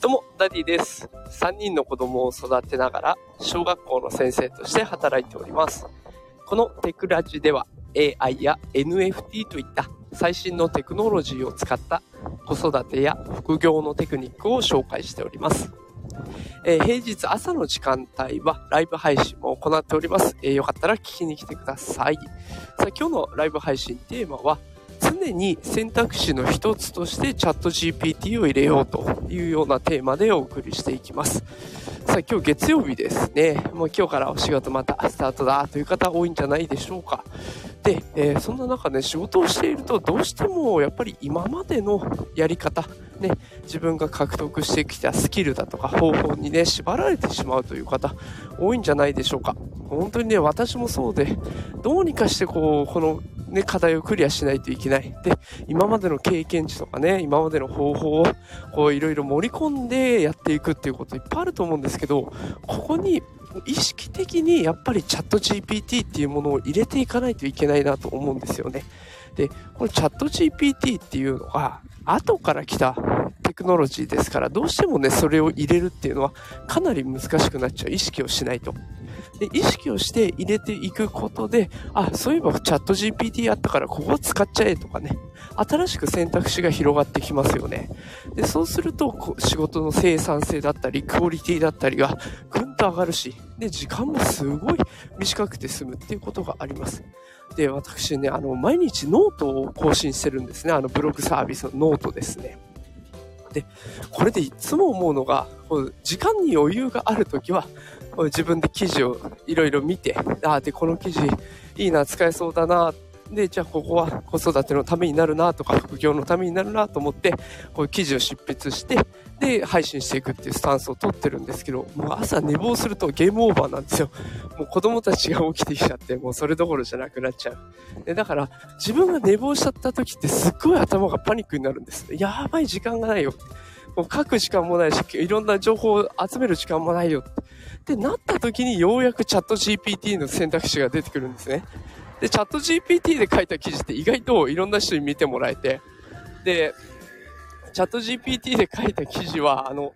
どうも、ダディです。3人の子供を育てながら、小学校の先生として働いております。このテクラジでは、AI や NFT といった最新のテクノロジーを使った子育てや副業のテクニックを紹介しております。えー、平日朝の時間帯はライブ配信も行っております。えー、よかったら聞きに来てください。さあ今日のライブ配信テーマは常に選択肢の一つとしてチャット GPT を入れようというようなテーマでお送りしていきます。さあ今日月曜日ですね。もう今日からお仕事またスタートだという方多いんじゃないでしょうか。で、えー、そんな中ね、仕事をしているとどうしてもやっぱり今までのやり方、ね、自分が獲得してきたスキルだとか方法にね、縛られてしまうという方多いんじゃないでしょうか。本当にね、私もそうで、どうにかしてこう、このね、課題をクリアしないといけない。で、今までの経験値とかね、今までの方法を、こう、いろいろ盛り込んでやっていくっていうこといっぱいあると思うんですけど、ここに意識的にやっぱりチャット GPT っていうものを入れていかないといけないなと思うんですよね。で、このチャット GPT っていうのが、後から来たテクノロジーですから、どうしてもね、それを入れるっていうのはかなり難しくなっちゃう。意識をしないと。で、意識をして入れていくことで、あ、そういえばチャット GPT あったからここ使っちゃえとかね、新しく選択肢が広がってきますよね。で、そうすると、仕事の生産性だったり、クオリティだったりがぐんと上がるし、で、時間もすごい短くて済むっていうことがあります。で、私ね、あの、毎日ノートを更新してるんですね。あの、ブログサービスのノートですね。で、これでいつも思うのが、時間に余裕があるときは、自分で記事をいろいろ見て、ああで、この記事いいな、使えそうだな、で、じゃあここは子育てのためになるなとか、副業のためになるなと思って、こういう記事を執筆して、で、配信していくっていうスタンスを取ってるんですけど、もう朝寝坊するとゲームオーバーなんですよ。もう子供たちが起きてきちゃって、もうそれどころじゃなくなっちゃう。でだから、自分が寝坊しちゃった時ってすっごい頭がパニックになるんです。やばい時間がないよ。もう書く時間もないし、いろんな情報を集める時間もないよ。ってってなった時にようやくチャット GPT の選択肢が出てくるんですね。で、チャット GPT で書いた記事って意外といろんな人に見てもらえて、で、チャット GPT で書いた記事は、あの、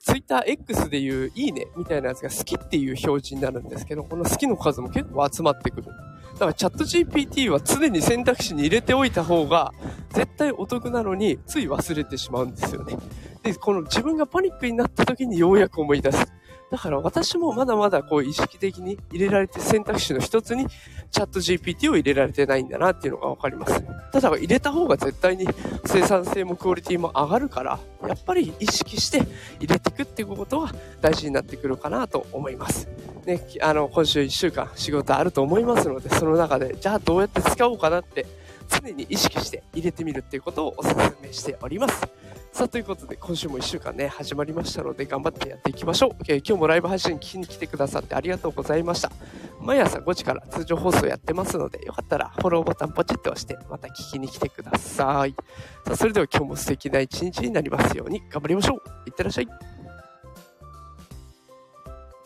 ツイッター X でいういいねみたいなやつが好きっていう表示になるんですけど、この好きの数も結構集まってくる。だからチャット GPT は常に選択肢に入れておいた方が絶対お得なのについ忘れてしまうんですよね。で、この自分がパニックになった時にようやく思い出す。だから私もまだまだこう意識的に入れられて選択肢の一つにチャット GPT を入れられてないんだなっていうのがわかります。ただ入れた方が絶対に生産性もクオリティも上がるから、やっぱり意識して入れていくっていうことは大事になってくるかなと思います。ね、あの、今週1週間仕事あると思いますので、その中で、じゃあどうやって使おうかなって常に意識して入れてみるっていうことをお勧めしております。さあ、ということで、今週も1週間ね、始まりましたので、頑張ってやっていきましょう。えー、今日もライブ配信聞きに来てくださってありがとうございました。毎朝5時から通常放送やってますので、よかったらフォローボタンポチッと押して、また聞きに来てください。さあ、それでは今日も素敵な一日になりますように、頑張りましょう。いってらっしゃい。